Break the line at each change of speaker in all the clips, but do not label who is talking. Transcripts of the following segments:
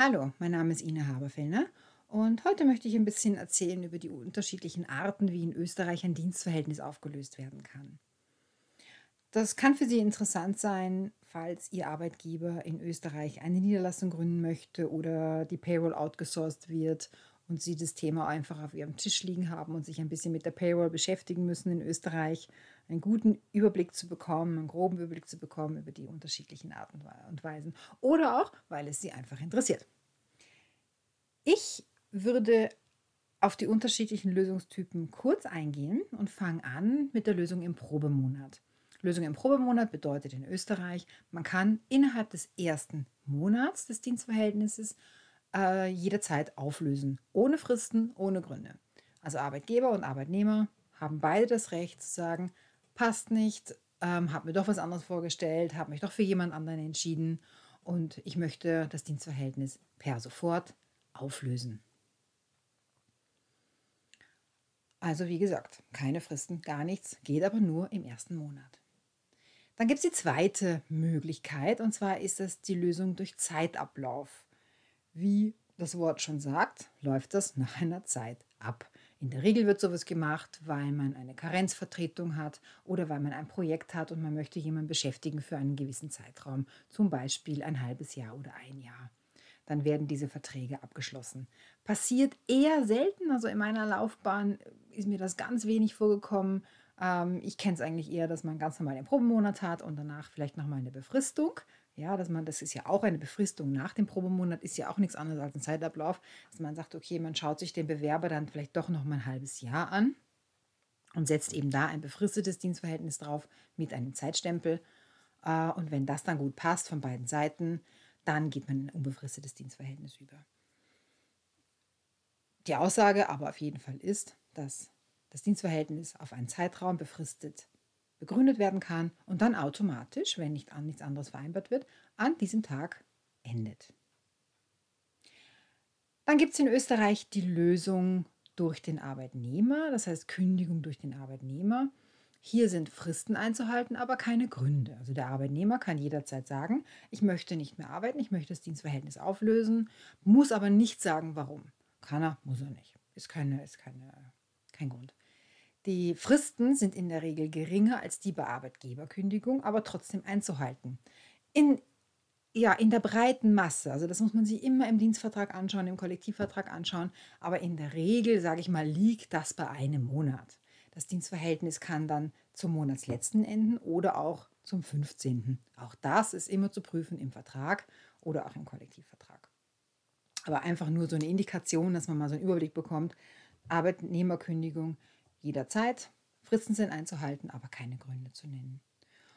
Hallo, mein Name ist Ina Haberfellner und heute möchte ich ein bisschen erzählen über die unterschiedlichen Arten, wie in Österreich ein Dienstverhältnis aufgelöst werden kann. Das kann für Sie interessant sein, falls Ihr Arbeitgeber in Österreich eine Niederlassung gründen möchte oder die Payroll outgesourced wird und Sie das Thema einfach auf Ihrem Tisch liegen haben und sich ein bisschen mit der Payroll beschäftigen müssen in Österreich, einen guten Überblick zu bekommen, einen groben Überblick zu bekommen über die unterschiedlichen Arten und Weisen. Oder auch, weil es Sie einfach interessiert. Ich würde auf die unterschiedlichen Lösungstypen kurz eingehen und fange an mit der Lösung im Probemonat. Lösung im Probemonat bedeutet in Österreich, man kann innerhalb des ersten Monats des Dienstverhältnisses äh, jederzeit auflösen. Ohne Fristen, ohne Gründe. Also Arbeitgeber und Arbeitnehmer haben beide das Recht zu sagen, passt nicht, ähm, habe mir doch was anderes vorgestellt, habe mich doch für jemand anderen entschieden und ich möchte das Dienstverhältnis per sofort auflösen. Also wie gesagt, keine Fristen, gar nichts, geht aber nur im ersten Monat. Dann gibt es die zweite Möglichkeit und zwar ist es die Lösung durch Zeitablauf. Wie das Wort schon sagt, läuft das nach einer Zeit ab. In der Regel wird sowas gemacht, weil man eine Karenzvertretung hat oder weil man ein Projekt hat und man möchte jemanden beschäftigen für einen gewissen Zeitraum, zum Beispiel ein halbes Jahr oder ein Jahr. Dann werden diese Verträge abgeschlossen. Passiert eher selten, also in meiner Laufbahn ist mir das ganz wenig vorgekommen. Ähm, ich kenne es eigentlich eher, dass man ganz normal den Probemonat hat und danach vielleicht nochmal eine Befristung. Ja, dass man, das ist ja auch eine Befristung nach dem Probemonat, ist ja auch nichts anderes als ein Zeitablauf, dass man sagt, okay, man schaut sich den Bewerber dann vielleicht doch noch mal ein halbes Jahr an und setzt eben da ein befristetes Dienstverhältnis drauf mit einem Zeitstempel. Äh, und wenn das dann gut passt von beiden Seiten, dann geht man in ein unbefristetes Dienstverhältnis über. Die Aussage aber auf jeden Fall ist, dass das Dienstverhältnis auf einen Zeitraum befristet begründet werden kann und dann automatisch, wenn nicht an nichts anderes vereinbart wird, an diesem Tag endet. Dann gibt es in Österreich die Lösung durch den Arbeitnehmer, das heißt Kündigung durch den Arbeitnehmer. Hier sind Fristen einzuhalten, aber keine Gründe. Also der Arbeitnehmer kann jederzeit sagen, ich möchte nicht mehr arbeiten, ich möchte das Dienstverhältnis auflösen, muss aber nicht sagen, warum. Kann er, muss er nicht. Ist, keine, ist keine, kein Grund. Die Fristen sind in der Regel geringer als die bei Arbeitgeberkündigung, aber trotzdem einzuhalten. In, ja, in der breiten Masse, also das muss man sich immer im Dienstvertrag anschauen, im Kollektivvertrag anschauen, aber in der Regel, sage ich mal, liegt das bei einem Monat. Das Dienstverhältnis kann dann zum Monatsletzten enden oder auch zum 15. Auch das ist immer zu prüfen im Vertrag oder auch im Kollektivvertrag. Aber einfach nur so eine Indikation, dass man mal so einen Überblick bekommt. Arbeitnehmerkündigung jederzeit. Fristen sind einzuhalten, aber keine Gründe zu nennen.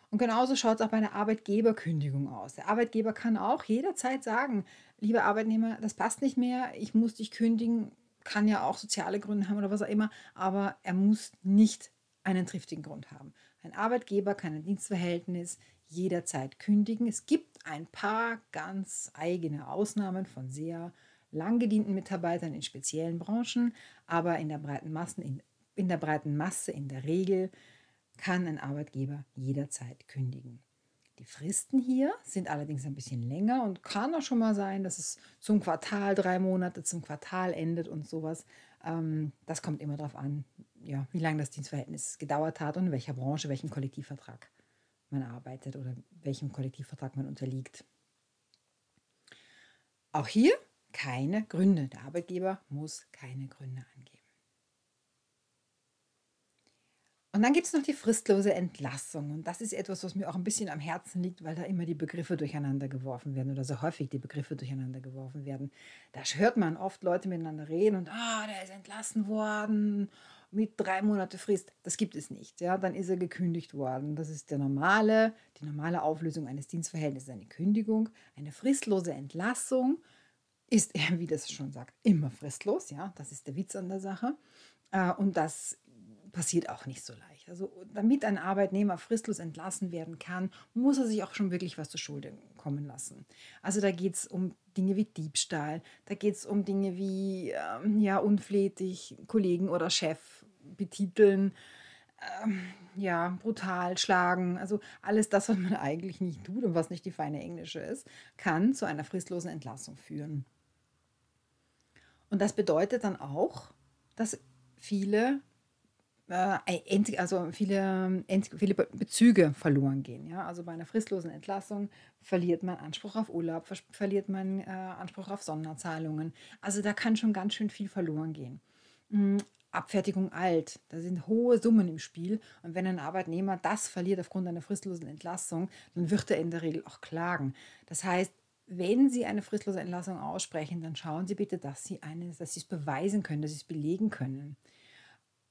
Und genauso schaut es auch bei einer Arbeitgeberkündigung aus. Der Arbeitgeber kann auch jederzeit sagen, lieber Arbeitnehmer, das passt nicht mehr, ich muss dich kündigen, kann ja auch soziale Gründe haben oder was auch immer, aber er muss nicht einen triftigen Grund haben. Ein Arbeitgeber kann ein Dienstverhältnis jederzeit kündigen. Es gibt ein paar ganz eigene Ausnahmen von sehr lang gedienten Mitarbeitern in speziellen Branchen, aber in der breiten Massen, in in der breiten Masse in der Regel kann ein Arbeitgeber jederzeit kündigen. Die Fristen hier sind allerdings ein bisschen länger und kann auch schon mal sein, dass es zum Quartal, drei Monate zum Quartal endet und sowas. Ähm, das kommt immer darauf an, ja, wie lange das Dienstverhältnis gedauert hat und in welcher Branche, welchem Kollektivvertrag man arbeitet oder welchem Kollektivvertrag man unterliegt. Auch hier keine Gründe. Der Arbeitgeber muss keine Gründe angeben. Und dann gibt es noch die fristlose Entlassung. Und das ist etwas, was mir auch ein bisschen am Herzen liegt, weil da immer die Begriffe durcheinander geworfen werden oder so häufig die Begriffe durcheinander geworfen werden. Da hört man oft Leute miteinander reden und, ah, der ist entlassen worden mit drei Monate Frist. Das gibt es nicht. Ja, dann ist er gekündigt worden. Das ist der normale, die normale Auflösung eines Dienstverhältnisses, eine Kündigung. Eine fristlose Entlassung ist, wie das schon sagt, immer fristlos. Ja, das ist der Witz an der Sache. Äh, und das passiert auch nicht so leicht. Also damit ein Arbeitnehmer fristlos entlassen werden kann, muss er sich auch schon wirklich was zur Schulde kommen lassen. Also da geht es um Dinge wie Diebstahl, da geht es um Dinge wie ähm, ja, unflätig Kollegen oder Chef betiteln. ähm, ja, brutal schlagen, also alles das, was man eigentlich nicht tut und was nicht die feine Englische ist, kann zu einer fristlosen Entlassung führen. Und das bedeutet dann auch, dass viele, äh, also viele, viele Bezüge verloren gehen. Ja? Also bei einer fristlosen Entlassung verliert man Anspruch auf Urlaub, verliert man äh, Anspruch auf Sonderzahlungen. Also da kann schon ganz schön viel verloren gehen. Hm, Abfertigung alt. Da sind hohe Summen im Spiel. Und wenn ein Arbeitnehmer das verliert aufgrund einer fristlosen Entlassung, dann wird er in der Regel auch klagen. Das heißt, wenn Sie eine fristlose Entlassung aussprechen, dann schauen Sie bitte, dass Sie, eine, dass Sie es beweisen können, dass Sie es belegen können.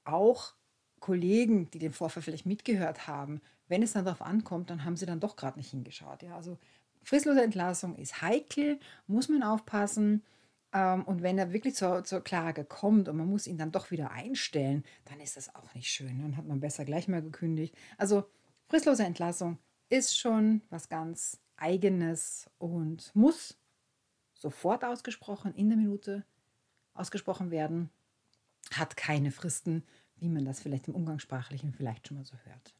Auch Kollegen, die den Vorfall vielleicht mitgehört haben, wenn es dann darauf ankommt, dann haben sie dann doch gerade nicht hingeschaut. Ja? Also fristlose Entlassung ist heikel, muss man aufpassen. Ähm, und wenn er wirklich zur, zur Klage kommt und man muss ihn dann doch wieder einstellen, dann ist das auch nicht schön. Dann hat man besser gleich mal gekündigt. Also fristlose Entlassung ist schon was ganz Eigenes und muss sofort ausgesprochen, in der Minute ausgesprochen werden, hat keine Fristen, wie man das vielleicht im Umgangssprachlichen vielleicht schon mal so hört.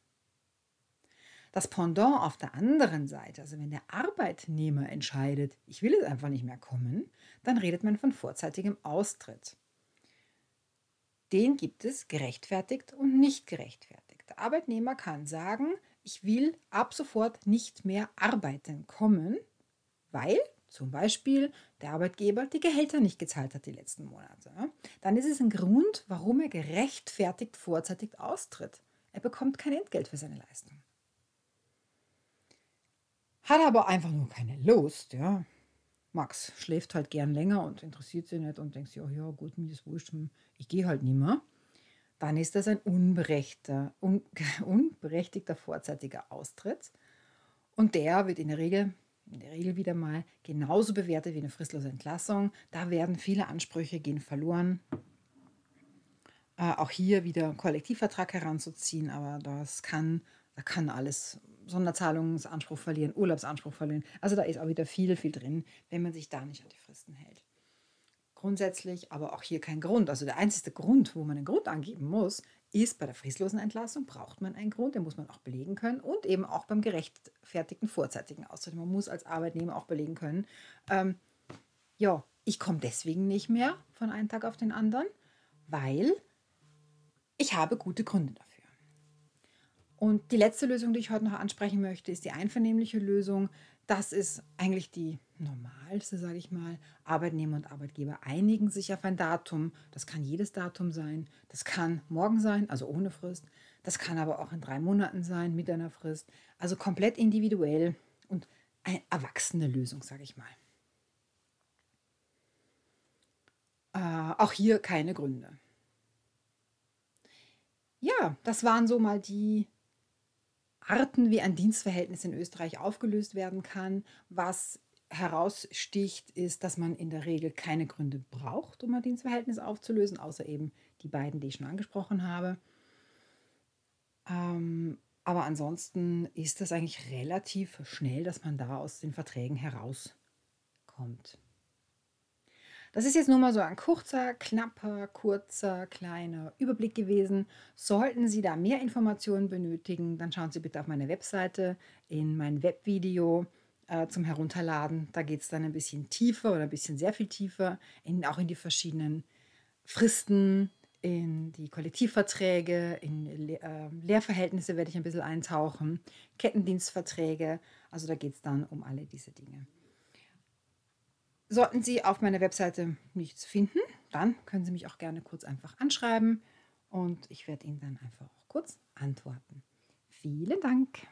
Das Pendant auf der anderen Seite, also wenn der Arbeitnehmer entscheidet, ich will jetzt einfach nicht mehr kommen, dann redet man von vorzeitigem Austritt. Den gibt es gerechtfertigt und nicht gerechtfertigt. Der Arbeitnehmer kann sagen, ich will ab sofort nicht mehr arbeiten kommen, weil zum Beispiel der Arbeitgeber die Gehälter nicht gezahlt hat die letzten Monate. Dann ist es ein Grund, warum er gerechtfertigt vorzeitig austritt. Er bekommt kein Entgelt für seine Leistung hat aber einfach nur keine Lust, ja. Max schläft halt gern länger und interessiert sich nicht und denkt sich, oh ja, gut, mir ist wurscht, hm, ich gehe halt nicht mehr. Dann ist das ein unberechtigter, un, unberechtigter vorzeitiger Austritt. Und der wird in der Regel in der Regel wieder mal genauso bewertet wie eine fristlose Entlassung. Da werden viele Ansprüche gehen verloren. Äh, auch hier wieder Kollektivvertrag heranzuziehen, aber das kann, da kann alles Sonderzahlungsanspruch verlieren, Urlaubsanspruch verlieren. Also da ist auch wieder viel, viel drin, wenn man sich da nicht an die Fristen hält. Grundsätzlich aber auch hier kein Grund. Also der einzige Grund, wo man einen Grund angeben muss, ist bei der fristlosen Entlassung braucht man einen Grund, den muss man auch belegen können und eben auch beim gerechtfertigten vorzeitigen Austritt. Man muss als Arbeitnehmer auch belegen können, ähm, ja, ich komme deswegen nicht mehr von einem Tag auf den anderen, weil ich habe gute Gründe dafür. Und die letzte Lösung, die ich heute noch ansprechen möchte, ist die einvernehmliche Lösung. Das ist eigentlich die normalste, sage ich mal. Arbeitnehmer und Arbeitgeber einigen sich auf ein Datum. Das kann jedes Datum sein. Das kann morgen sein, also ohne Frist. Das kann aber auch in drei Monaten sein, mit einer Frist. Also komplett individuell und eine erwachsene Lösung, sage ich mal. Äh, auch hier keine Gründe. Ja, das waren so mal die Arten, wie ein Dienstverhältnis in Österreich aufgelöst werden kann. Was heraussticht, ist, dass man in der Regel keine Gründe braucht, um ein Dienstverhältnis aufzulösen, außer eben die beiden, die ich schon angesprochen habe. Ähm, aber ansonsten ist das eigentlich relativ schnell, dass man da aus den Verträgen herauskommt. Das ist jetzt nur mal so ein kurzer, knapper, kurzer, kleiner Überblick gewesen. Sollten Sie da mehr Informationen benötigen, dann schauen Sie bitte auf meine Webseite in mein Webvideo äh, zum Herunterladen. Da geht es dann ein bisschen tiefer oder ein bisschen sehr viel tiefer, in, auch in die verschiedenen Fristen, in die Kollektivverträge, in äh, Lehrverhältnisse werde ich ein bisschen eintauchen, Kettendienstverträge. Also da geht es dann um alle diese Dinge. Sollten Sie auf meiner Webseite nichts finden, dann können Sie mich auch gerne kurz einfach anschreiben und ich werde Ihnen dann einfach auch kurz antworten. Vielen Dank.